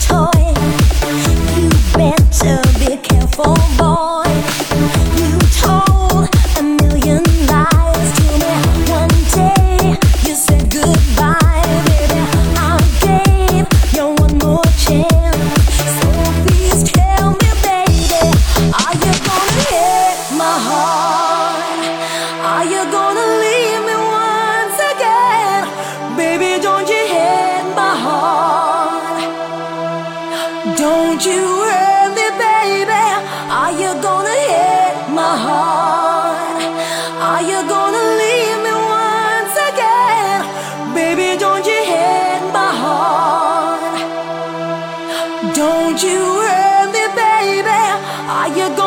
told Are you